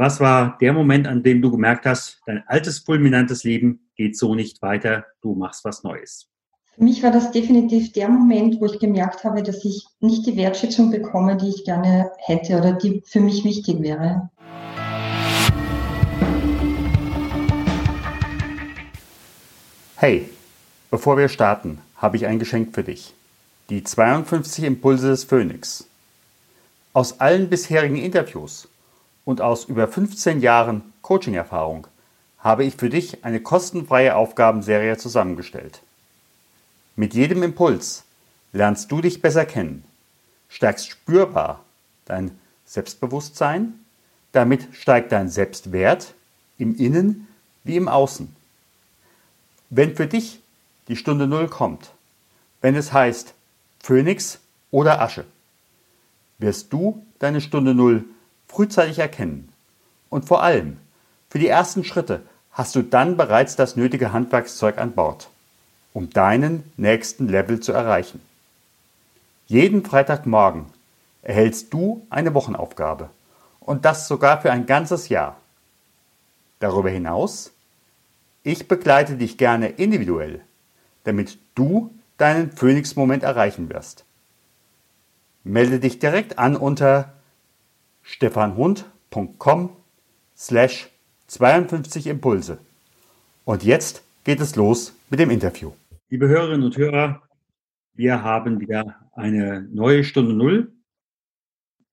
Was war der Moment, an dem du gemerkt hast, dein altes fulminantes Leben geht so nicht weiter, du machst was Neues? Für mich war das definitiv der Moment, wo ich gemerkt habe, dass ich nicht die Wertschätzung bekomme, die ich gerne hätte oder die für mich wichtig wäre. Hey, bevor wir starten, habe ich ein Geschenk für dich. Die 52 Impulse des Phönix. Aus allen bisherigen Interviews und aus über 15 Jahren Coaching-Erfahrung habe ich für dich eine kostenfreie Aufgabenserie zusammengestellt. Mit jedem Impuls lernst du dich besser kennen, stärkst spürbar dein Selbstbewusstsein, damit steigt dein Selbstwert im Innen wie im Außen. Wenn für dich die Stunde Null kommt, wenn es heißt Phönix oder Asche, wirst du deine Stunde Null frühzeitig erkennen. Und vor allem, für die ersten Schritte hast du dann bereits das nötige Handwerkszeug an Bord, um deinen nächsten Level zu erreichen. Jeden Freitagmorgen erhältst du eine Wochenaufgabe und das sogar für ein ganzes Jahr. Darüber hinaus, ich begleite dich gerne individuell, damit du deinen Phoenix-Moment erreichen wirst. Melde dich direkt an unter stefanhund.com slash 52 Impulse. Und jetzt geht es los mit dem Interview. Liebe Hörerinnen und Hörer, wir haben wieder eine neue Stunde Null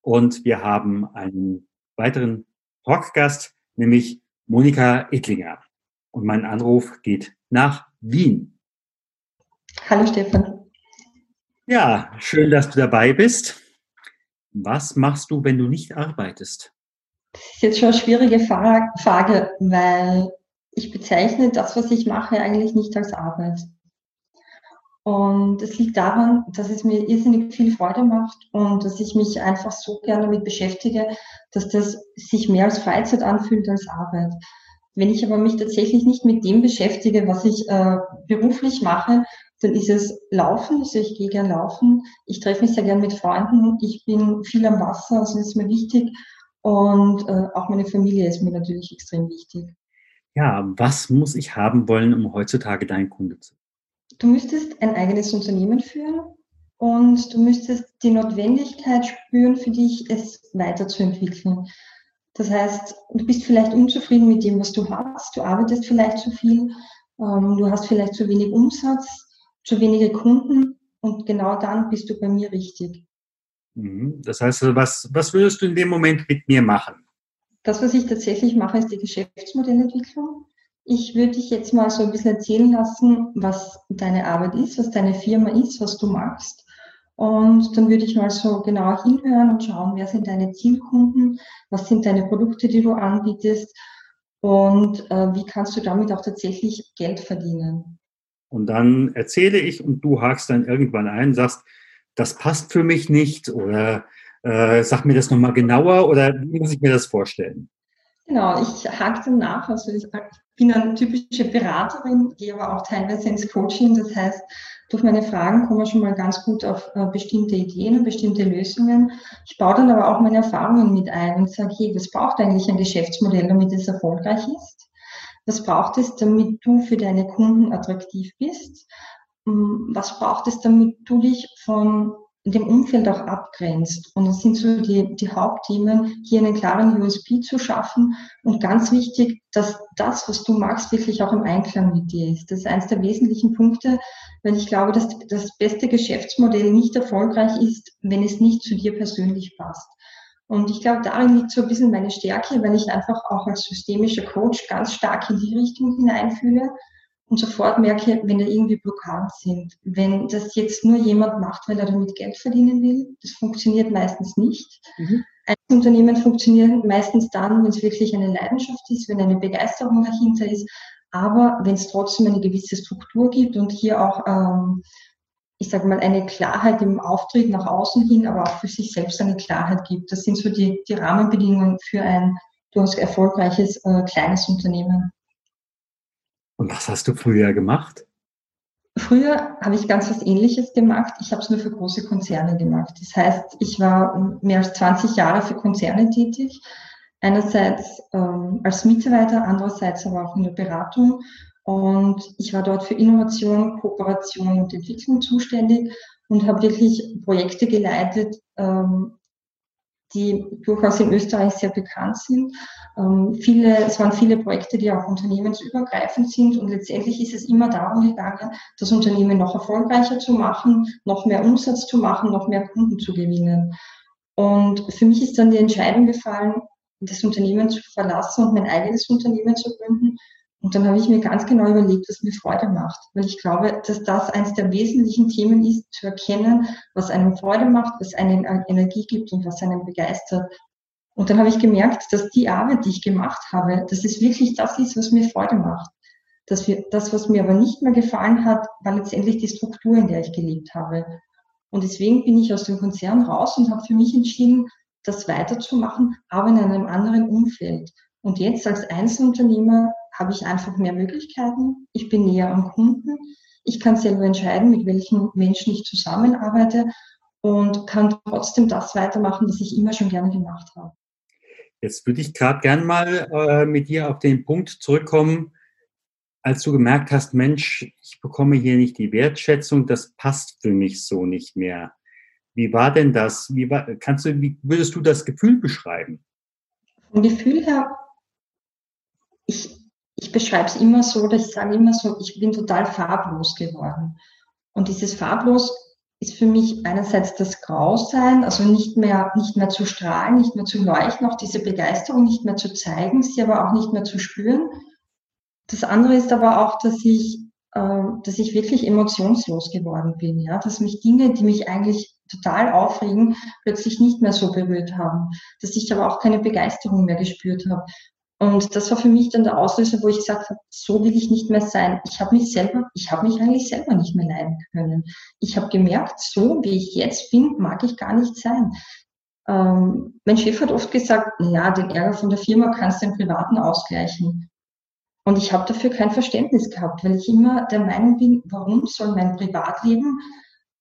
und wir haben einen weiteren Talkgast, nämlich Monika Ettlinger. Und mein Anruf geht nach Wien. Hallo Stefan. Ja, schön, dass du dabei bist. Was machst du, wenn du nicht arbeitest? Das ist jetzt schon eine schwierige Frage, weil ich bezeichne das, was ich mache, eigentlich nicht als Arbeit. Und es liegt daran, dass es mir irrsinnig viel Freude macht und dass ich mich einfach so gerne damit beschäftige, dass das sich mehr als Freizeit anfühlt als Arbeit. Wenn ich aber mich tatsächlich nicht mit dem beschäftige, was ich äh, beruflich mache, dann ist es Laufen, also ich gehe gern laufen, ich treffe mich sehr gern mit Freunden, ich bin viel am Wasser, also ist mir wichtig und äh, auch meine Familie ist mir natürlich extrem wichtig. Ja, was muss ich haben wollen, um heutzutage dein Kunde zu sein? Du müsstest ein eigenes Unternehmen führen und du müsstest die Notwendigkeit spüren, für dich es weiterzuentwickeln. Das heißt, du bist vielleicht unzufrieden mit dem, was du hast, du arbeitest vielleicht zu viel, ähm, du hast vielleicht zu wenig Umsatz, zu wenige Kunden und genau dann bist du bei mir richtig. Mhm. Das heißt, was, was würdest du in dem Moment mit mir machen? Das, was ich tatsächlich mache, ist die Geschäftsmodellentwicklung. Ich würde dich jetzt mal so ein bisschen erzählen lassen, was deine Arbeit ist, was deine Firma ist, was du machst. Und dann würde ich mal so genauer hinhören und schauen, wer sind deine Zielkunden, was sind deine Produkte, die du anbietest und äh, wie kannst du damit auch tatsächlich Geld verdienen. Und dann erzähle ich und du hakst dann irgendwann ein, sagst, das passt für mich nicht oder äh, sag mir das nochmal genauer oder wie muss ich mir das vorstellen? Genau, ich hake dann nach. Also ich bin eine typische Beraterin, gehe aber auch teilweise ins Coaching. Das heißt, durch meine Fragen kommen wir schon mal ganz gut auf äh, bestimmte Ideen und bestimmte Lösungen. Ich baue dann aber auch meine Erfahrungen mit ein und sage, hey, was braucht eigentlich ein Geschäftsmodell, damit es erfolgreich ist? Was braucht es, damit du für deine Kunden attraktiv bist? Hm, was braucht es, damit du dich von dem Umfeld auch abgrenzt? Und das sind so die, die Hauptthemen, hier einen klaren USP zu schaffen und ganz wichtig, dass das, was du magst, wirklich auch im Einklang mit dir ist. Das ist eines der wesentlichen Punkte, weil ich glaube, dass das beste Geschäftsmodell nicht erfolgreich ist, wenn es nicht zu dir persönlich passt. Und ich glaube, darin liegt so ein bisschen meine Stärke, weil ich einfach auch als systemischer Coach ganz stark in die Richtung hineinfühle und sofort merke, wenn da irgendwie Blockaden sind. Wenn das jetzt nur jemand macht, weil er damit Geld verdienen will, das funktioniert meistens nicht. Mhm. Ein Unternehmen funktioniert meistens dann, wenn es wirklich eine Leidenschaft ist, wenn eine Begeisterung dahinter ist. Aber wenn es trotzdem eine gewisse Struktur gibt und hier auch, ähm, ich sage mal, eine Klarheit im Auftritt nach außen hin, aber auch für sich selbst eine Klarheit gibt. Das sind so die, die Rahmenbedingungen für ein durchaus erfolgreiches äh, kleines Unternehmen. Und was hast du früher gemacht? Früher habe ich ganz was Ähnliches gemacht. Ich habe es nur für große Konzerne gemacht. Das heißt, ich war mehr als 20 Jahre für Konzerne tätig. Einerseits ähm, als Mitarbeiter, andererseits aber auch in der Beratung. Und ich war dort für Innovation, Kooperation und Entwicklung zuständig und habe wirklich Projekte geleitet, ähm, die durchaus in Österreich sehr bekannt sind. Ähm, viele, es waren viele Projekte, die auch unternehmensübergreifend sind und letztendlich ist es immer darum gegangen, das Unternehmen noch erfolgreicher zu machen, noch mehr Umsatz zu machen, noch mehr Kunden zu gewinnen. Und für mich ist dann die Entscheidung gefallen, das Unternehmen zu verlassen und mein eigenes Unternehmen zu gründen und dann habe ich mir ganz genau überlegt, was mir Freude macht, weil ich glaube, dass das eines der wesentlichen Themen ist, zu erkennen, was einem Freude macht, was einem Energie gibt und was einen begeistert. Und dann habe ich gemerkt, dass die Arbeit, die ich gemacht habe, dass es wirklich das ist, was mir Freude macht. Dass wir, das, was mir aber nicht mehr gefallen hat, war letztendlich die Struktur, in der ich gelebt habe. Und deswegen bin ich aus dem Konzern raus und habe für mich entschieden, das weiterzumachen, aber in einem anderen Umfeld. Und jetzt als Einzelunternehmer habe ich einfach mehr Möglichkeiten. Ich bin näher am Kunden. Ich kann selber entscheiden, mit welchen Menschen ich zusammenarbeite und kann trotzdem das weitermachen, was ich immer schon gerne gemacht habe. Jetzt würde ich gerade gern mal äh, mit dir auf den Punkt zurückkommen, als du gemerkt hast, Mensch, ich bekomme hier nicht die Wertschätzung, das passt für mich so nicht mehr. Wie war denn das? Wie war, kannst du, wie würdest du das Gefühl beschreiben? Vom Gefühl her, ich, ich beschreibe es immer so, dass ich sage immer so, ich bin total farblos geworden. Und dieses farblos ist für mich einerseits das Grausein, also nicht mehr, nicht mehr zu strahlen, nicht mehr zu leuchten, auch diese Begeisterung nicht mehr zu zeigen, sie aber auch nicht mehr zu spüren. Das andere ist aber auch, dass ich, äh, dass ich wirklich emotionslos geworden bin, ja, dass mich Dinge, die mich eigentlich total aufregen, plötzlich nicht mehr so berührt haben, dass ich aber auch keine Begeisterung mehr gespürt habe. Und das war für mich dann der Auslöser, wo ich gesagt habe, so will ich nicht mehr sein. Ich habe mich selber, ich habe mich eigentlich selber nicht mehr leiden können. Ich habe gemerkt, so wie ich jetzt bin, mag ich gar nicht sein. Ähm, mein Chef hat oft gesagt, ja, den Ärger von der Firma kannst du im Privaten ausgleichen. Und ich habe dafür kein Verständnis gehabt, weil ich immer der Meinung bin, warum soll mein Privatleben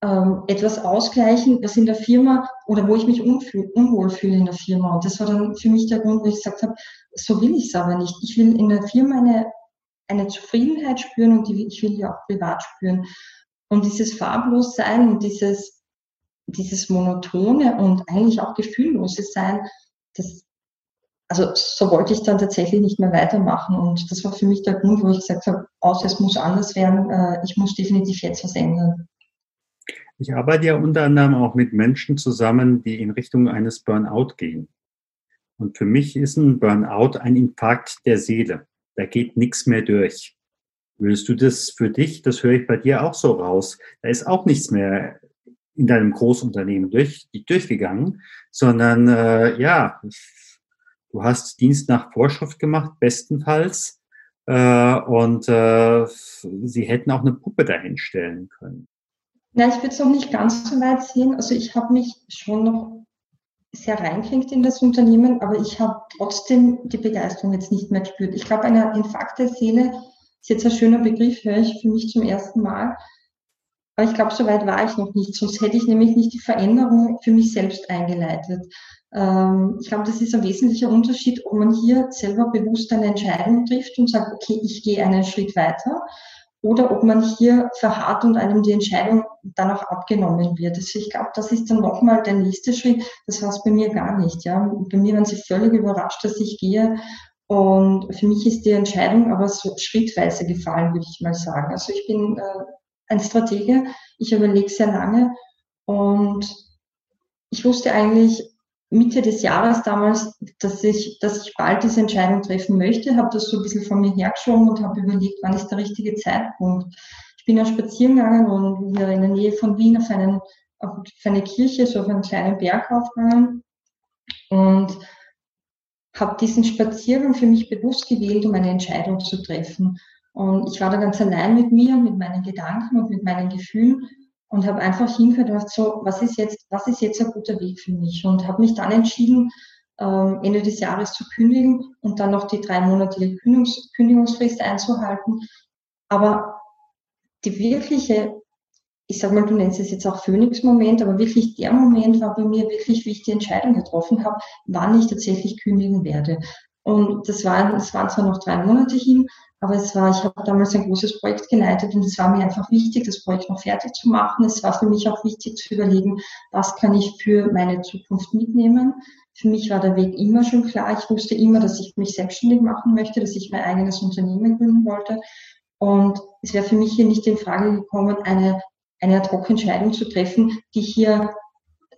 ähm, etwas ausgleichen, was in der Firma oder wo ich mich unwohl fühle in der Firma. Und das war dann für mich der Grund, wo ich gesagt habe, so will ich es aber nicht. Ich will in der Firma eine, eine Zufriedenheit spüren und die, ich will die auch privat spüren. Und dieses Farblossein und dieses, dieses Monotone und eigentlich auch gefühllose Sein, das, also so wollte ich dann tatsächlich nicht mehr weitermachen. Und das war für mich der Grund, wo ich gesagt habe, aus, es muss anders werden, äh, ich muss definitiv jetzt was ändern. Ich arbeite ja unter anderem auch mit Menschen zusammen, die in Richtung eines Burnout gehen. Und für mich ist ein Burnout ein Infarkt der Seele. Da geht nichts mehr durch. Würdest du das für dich, das höre ich bei dir auch so raus, da ist auch nichts mehr in deinem Großunternehmen durch, durchgegangen, sondern äh, ja, du hast Dienst nach Vorschrift gemacht, bestenfalls, äh, und äh, sie hätten auch eine Puppe dahinstellen können. Nein, ich würde es noch nicht ganz so weit sehen. Also ich habe mich schon noch sehr reinklingt in das Unternehmen, aber ich habe trotzdem die Begeisterung jetzt nicht mehr gespürt. Ich glaube, eine Infarkt der Seele ist jetzt ein schöner Begriff, höre ich für mich zum ersten Mal. Aber ich glaube, so weit war ich noch nicht. Sonst hätte ich nämlich nicht die Veränderung für mich selbst eingeleitet. Ähm, ich glaube, das ist ein wesentlicher Unterschied, ob man hier selber bewusst eine Entscheidung trifft und sagt, okay, ich gehe einen Schritt weiter oder ob man hier verharrt und einem die Entscheidung dann auch abgenommen wird. Also ich glaube, das ist dann nochmal der nächste Schritt. Das war es bei mir gar nicht. Ja. Bei mir waren sie völlig überrascht, dass ich gehe. Und für mich ist die Entscheidung aber so schrittweise gefallen, würde ich mal sagen. Also ich bin äh, ein Stratege, ich überlege sehr lange und ich wusste eigentlich, Mitte des Jahres damals, dass ich, dass ich bald diese Entscheidung treffen möchte, habe das so ein bisschen von mir hergeschoben und habe überlegt, wann ist der richtige Zeitpunkt. Ich bin ja spazieren gegangen und hier in der Nähe von Wien auf, einen, auf eine Kirche, so auf einen kleinen Berg aufgegangen und habe diesen Spaziergang für mich bewusst gewählt, um eine Entscheidung zu treffen. Und ich war da ganz allein mit mir, mit meinen Gedanken und mit meinen Gefühlen und habe einfach hingehört und gedacht, so, was ist jetzt, was ist jetzt ein guter Weg für mich? Und habe mich dann entschieden, ähm, Ende des Jahres zu kündigen und dann noch die drei Monate Kündigungs Kündigungsfrist einzuhalten. Aber die wirkliche, ich sag mal, du nennst es jetzt auch Phoenix-Moment, aber wirklich der Moment war bei mir wirklich, wie ich die Entscheidung getroffen habe, wann ich tatsächlich kündigen werde. Und das waren, das waren zwar noch drei Monate hin, aber es war, ich habe damals ein großes Projekt geleitet und es war mir einfach wichtig, das Projekt noch fertig zu machen. Es war für mich auch wichtig zu überlegen, was kann ich für meine Zukunft mitnehmen. Für mich war der Weg immer schon klar. Ich wusste immer, dass ich mich selbstständig machen möchte, dass ich mein eigenes Unternehmen gründen wollte. Und es wäre für mich hier nicht in Frage gekommen, eine, eine Ad-Hoc-Entscheidung zu treffen, die hier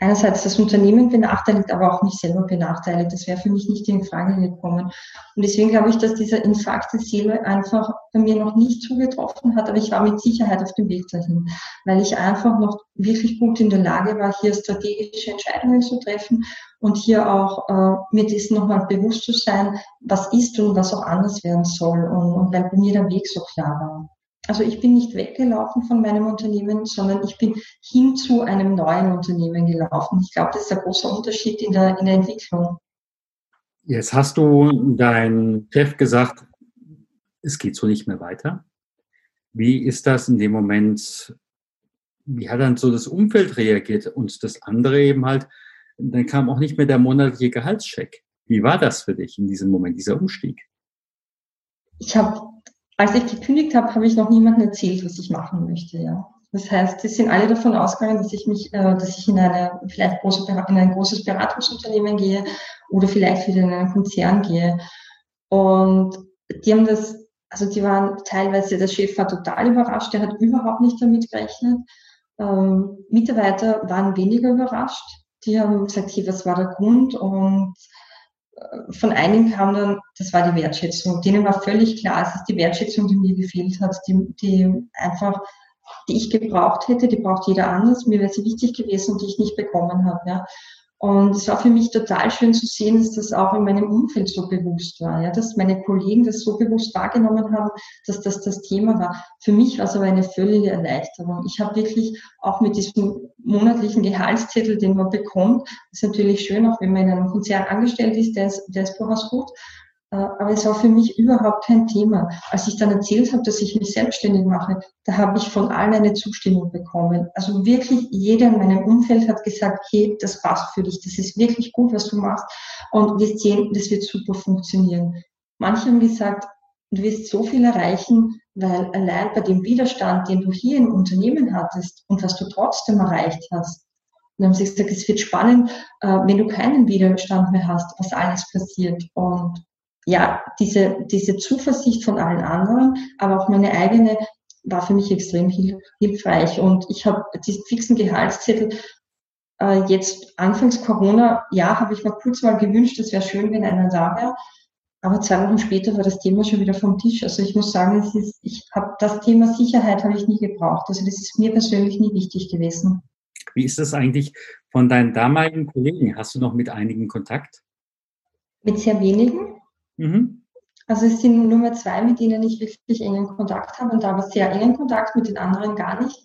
einerseits das Unternehmen benachteiligt, aber auch mich selber benachteiligt. Das wäre für mich nicht in Frage gekommen. Und deswegen glaube ich, dass dieser Infarkt der Seele einfach bei mir noch nicht zugetroffen hat, aber ich war mit Sicherheit auf dem Weg dahin, weil ich einfach noch wirklich gut in der Lage war, hier strategische Entscheidungen zu treffen und hier auch äh, mir dessen nochmal bewusst zu sein, was ist und was auch anders werden soll und, und weil bei mir der Weg so klar war. Also ich bin nicht weggelaufen von meinem Unternehmen, sondern ich bin hin zu einem neuen Unternehmen gelaufen. Ich glaube, das ist ein großer Unterschied in der, in der Entwicklung. Jetzt hast du dein Chef gesagt, es geht so nicht mehr weiter. Wie ist das in dem Moment? Wie hat dann so das Umfeld reagiert und das andere eben halt? Dann kam auch nicht mehr der monatliche Gehaltscheck. Wie war das für dich in diesem Moment, dieser Umstieg? Ich habe als ich gekündigt habe, habe ich noch niemandem erzählt, was ich machen möchte. Ja. Das heißt, die sind alle davon ausgegangen, dass ich mich, äh, dass ich in eine vielleicht große, in ein großes Beratungsunternehmen gehe oder vielleicht wieder in einen Konzern gehe. Und die haben das, also die waren teilweise, der Chef war total überrascht, der hat überhaupt nicht damit gerechnet. Ähm, Mitarbeiter waren weniger überrascht. Die haben gesagt, hey, was war der Grund? Und von einigen kam dann, das war die Wertschätzung. Denen war völlig klar, es ist die Wertschätzung, die mir gefehlt hat, die, die einfach, die ich gebraucht hätte, die braucht jeder anders. Mir wäre sie wichtig gewesen und die ich nicht bekommen habe. Ja. Und es war für mich total schön zu sehen, dass das auch in meinem Umfeld so bewusst war, ja, dass meine Kollegen das so bewusst wahrgenommen haben, dass das das Thema war. Für mich war es aber eine völlige Erleichterung. Ich habe wirklich auch mit diesem monatlichen Gehaltszettel, den man bekommt, ist natürlich schön, auch wenn man in einem Konzern angestellt ist, der ist, der ist durchaus gut, aber es war für mich überhaupt kein Thema. Als ich dann erzählt habe, dass ich mich selbstständig mache, da habe ich von allen eine Zustimmung bekommen. Also wirklich jeder in meinem Umfeld hat gesagt, hey, das passt für dich, das ist wirklich gut, was du machst und wir sehen, das wird super funktionieren. Manche haben gesagt, du wirst so viel erreichen, weil allein bei dem Widerstand, den du hier im Unternehmen hattest und was du trotzdem erreicht hast, und dann haben sie gesagt, es wird spannend, äh, wenn du keinen Widerstand mehr hast, was alles passiert. Und ja, diese, diese Zuversicht von allen anderen, aber auch meine eigene war für mich extrem hilfreich. Und ich habe diesen fixen Gehaltszettel äh, jetzt anfangs Corona, ja, habe ich mir kurz mal gewünscht, es wäre schön, wenn einer da wäre. Aber zwei Wochen später war das Thema schon wieder vom Tisch. Also ich muss sagen, es ist, ich habe das Thema Sicherheit habe ich nie gebraucht. Also das ist mir persönlich nie wichtig gewesen. Wie ist das eigentlich von deinen damaligen Kollegen? Hast du noch mit einigen Kontakt? Mit sehr wenigen. Mhm. Also es sind nur mehr zwei, mit denen ich wirklich engen Kontakt habe und da aber sehr engen Kontakt, mit den anderen gar nicht.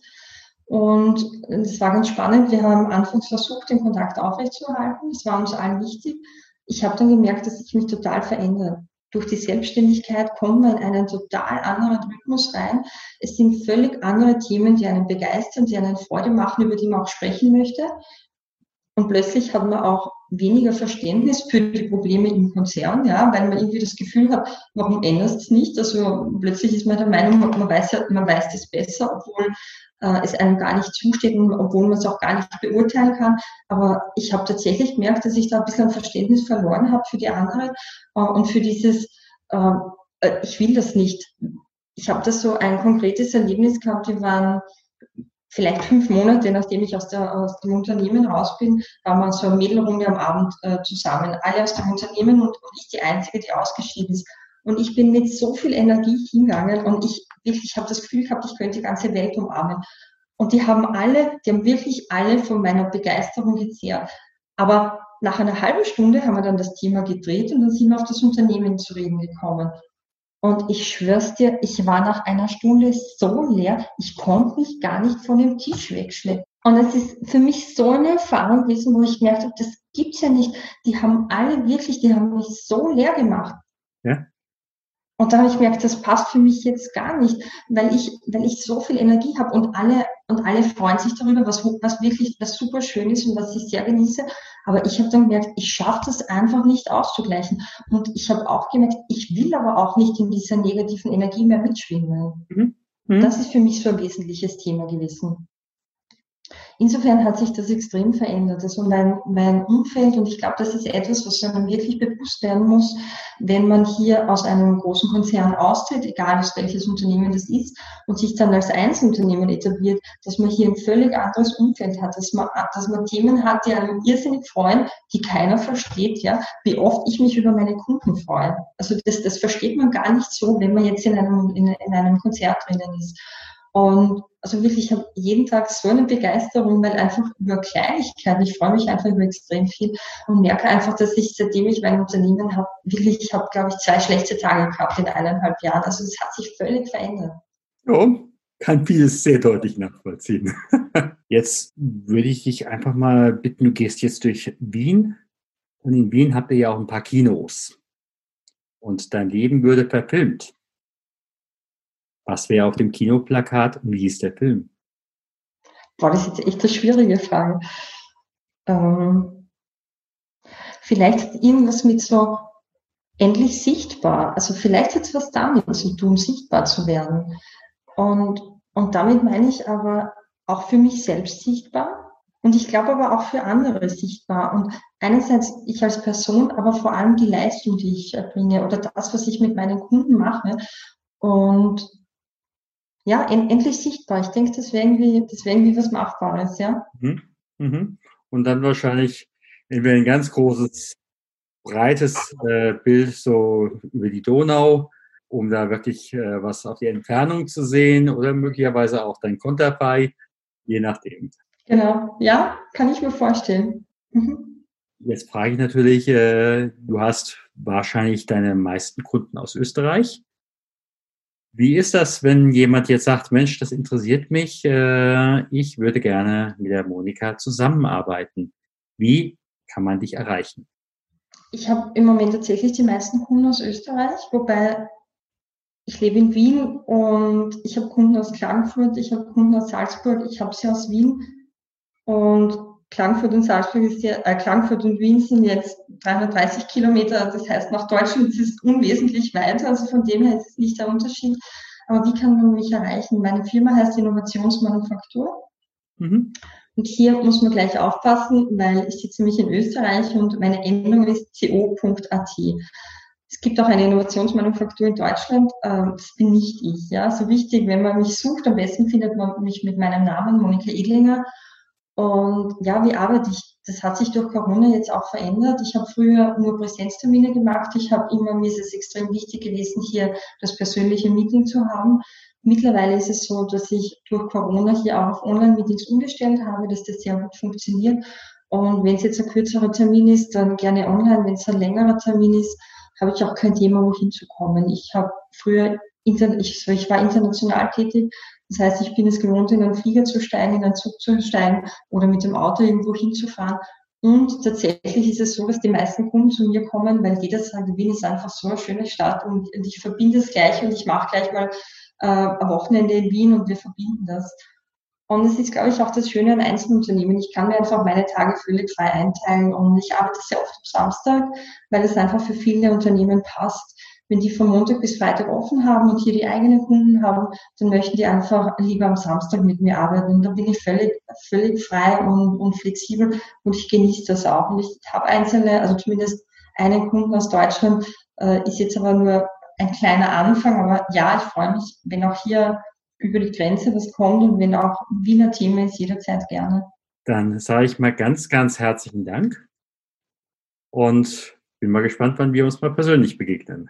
Und es war ganz spannend. Wir haben anfangs versucht, den Kontakt aufrechtzuerhalten. Das war uns allen wichtig. Ich habe dann gemerkt, dass ich mich total verändere. Durch die Selbstständigkeit kommt man in einen total anderen Rhythmus rein. Es sind völlig andere Themen, die einen begeistern, die einen Freude machen, über die man auch sprechen möchte. Und plötzlich hat man auch weniger Verständnis für die Probleme im Konzern, ja, weil man irgendwie das Gefühl hat, warum änderst es nicht? Also plötzlich ist man der Meinung, man weiß ja, man weiß das besser, obwohl äh, es einem gar nicht zusteht und obwohl man es auch gar nicht beurteilen kann. Aber ich habe tatsächlich gemerkt, dass ich da ein bisschen Verständnis verloren habe für die anderen äh, und für dieses, äh, äh ich will das nicht. Ich habe da so ein konkretes Erlebnis gehabt, wir waren vielleicht fünf Monate, nachdem ich aus, der, aus dem Unternehmen raus bin, waren wir so eine Mädelrunde am Abend äh, zusammen. Alle aus dem Unternehmen und, und ich die Einzige, die ausgeschieden ist. Und ich bin mit so viel Energie hingegangen und ich wirklich, ich habe das Gefühl gehabt, ich könnte die ganze Welt umarmen. Und die haben alle, die haben wirklich alle von meiner Begeisterung gezehrt. Aber nach einer halben Stunde haben wir dann das Thema gedreht und dann sind wir auf das Unternehmen zu reden gekommen. Und ich schwör's dir, ich war nach einer Stunde so leer, ich konnte mich gar nicht von dem Tisch wegschleppen. Und es ist für mich so eine Erfahrung gewesen, wo ich gemerkt habe, das gibt's ja nicht. Die haben alle wirklich, die haben mich so leer gemacht. Ja. Und dann habe ich gemerkt, das passt für mich jetzt gar nicht, weil ich, weil ich so viel Energie habe und alle, und alle freuen sich darüber, was, was wirklich, was super schön ist und was ich sehr genieße. Aber ich habe dann gemerkt, ich schaffe das einfach nicht auszugleichen. Und ich habe auch gemerkt, ich will aber auch nicht in dieser negativen Energie mehr mitschwimmen. Mhm. Mhm. Das ist für mich so ein wesentliches Thema gewesen. Insofern hat sich das extrem verändert. Also mein, mein Umfeld, und ich glaube, das ist etwas, was man wirklich bewusst werden muss, wenn man hier aus einem großen Konzern austritt, egal aus welches Unternehmen das ist, und sich dann als Einzelunternehmen etabliert, dass man hier ein völlig anderes Umfeld hat, dass man, dass man Themen hat, die einem irrsinnig freuen, die keiner versteht, ja, wie oft ich mich über meine Kunden freue. Also das, das versteht man gar nicht so, wenn man jetzt in einem, in, in einem Konzert drinnen ist. Und also wirklich, ich habe jeden Tag so eine Begeisterung, weil einfach über Kleinigkeiten, ich freue mich einfach über extrem viel und merke einfach, dass ich, seitdem ich mein Unternehmen habe, wirklich, ich habe, glaube ich, zwei schlechte Tage gehabt in eineinhalb Jahren. Also es hat sich völlig verändert. Ja, kann vieles sehr deutlich nachvollziehen. Jetzt würde ich dich einfach mal bitten, du gehst jetzt durch Wien und in Wien habt ihr ja auch ein paar Kinos und dein Leben würde verfilmt. Was wäre auf dem Kinoplakat und wie ist der Film? Boah, das ist jetzt echt eine schwierige Frage. Ähm, vielleicht irgendwas mit so endlich sichtbar. Also vielleicht hat es was damit zu tun, sichtbar zu werden. Und, und damit meine ich aber auch für mich selbst sichtbar. Und ich glaube aber auch für andere sichtbar. Und einerseits ich als Person, aber vor allem die Leistung, die ich erbringe oder das, was ich mit meinen Kunden mache. Und ja, en endlich sichtbar. Ich denke, das wäre irgendwie, das wäre irgendwie was Machbares, ja. Mhm. Mhm. Und dann wahrscheinlich entweder ein ganz großes, breites äh, Bild so über die Donau, um da wirklich äh, was auf die Entfernung zu sehen oder möglicherweise auch dein Konterfei, je nachdem. Genau, ja, kann ich mir vorstellen. Mhm. Jetzt frage ich natürlich, äh, du hast wahrscheinlich deine meisten Kunden aus Österreich. Wie ist das, wenn jemand jetzt sagt, Mensch, das interessiert mich, äh, ich würde gerne mit der Monika zusammenarbeiten? Wie kann man dich erreichen? Ich habe im Moment tatsächlich die meisten Kunden aus Österreich, wobei ich lebe in Wien und ich habe Kunden aus Klagenfurt, ich habe Kunden aus Salzburg, ich habe sie aus Wien und Klagenfurt und Salzburg ist ja, äh, Klagenfurt und Wien sind jetzt 330 Kilometer. Das heißt, nach Deutschland ist es unwesentlich weiter. Also von dem her ist es nicht der Unterschied. Aber wie kann man mich erreichen? Meine Firma heißt Innovationsmanufaktur. Mhm. Und hier muss man gleich aufpassen, weil ich sitze nämlich in Österreich und meine Endung ist co.at. Es gibt auch eine Innovationsmanufaktur in Deutschland. Ähm, das bin nicht ich. Ja, so wichtig, wenn man mich sucht, am besten findet man mich mit meinem Namen Monika Edlinger und ja, wie arbeite ich? Das hat sich durch Corona jetzt auch verändert. Ich habe früher nur Präsenztermine gemacht. Ich habe immer, mir ist es extrem wichtig gewesen, hier das persönliche Meeting zu haben. Mittlerweile ist es so, dass ich durch Corona hier auch auf Online-Meetings umgestellt habe, dass das sehr gut funktioniert. Und wenn es jetzt ein kürzerer Termin ist, dann gerne online. Wenn es ein längerer Termin ist, habe ich auch kein Thema, wohin zu kommen. Ich habe früher, ich, ich war international tätig, das heißt, ich bin es gewohnt, in einen Flieger zu steigen, in einen Zug zu steigen oder mit dem Auto irgendwo hinzufahren. Und tatsächlich ist es so, dass die meisten Kunden zu mir kommen, weil jeder sagt, Wien ist einfach so eine schöne Stadt und, ich verbinde es gleich und ich mache gleich mal äh, ein Wochenende in Wien und wir verbinden das. Und es ist, glaube ich, auch das Schöne an Einzelunternehmen. Ich kann mir einfach meine Tage völlig frei einteilen und ich arbeite sehr oft am Samstag, weil es einfach für viele Unternehmen passt wenn die von Montag bis Freitag offen haben und hier die eigenen Kunden haben, dann möchten die einfach lieber am Samstag mit mir arbeiten. Und da bin ich völlig, völlig frei und, und flexibel und ich genieße das auch. Und ich habe einzelne, also zumindest einen Kunden aus Deutschland, äh, ist jetzt aber nur ein kleiner Anfang. Aber ja, ich freue mich, wenn auch hier über die Grenze was kommt und wenn auch Wiener Thema ist, jederzeit gerne. Dann sage ich mal ganz, ganz herzlichen Dank und bin mal gespannt, wann wir uns mal persönlich begegnen.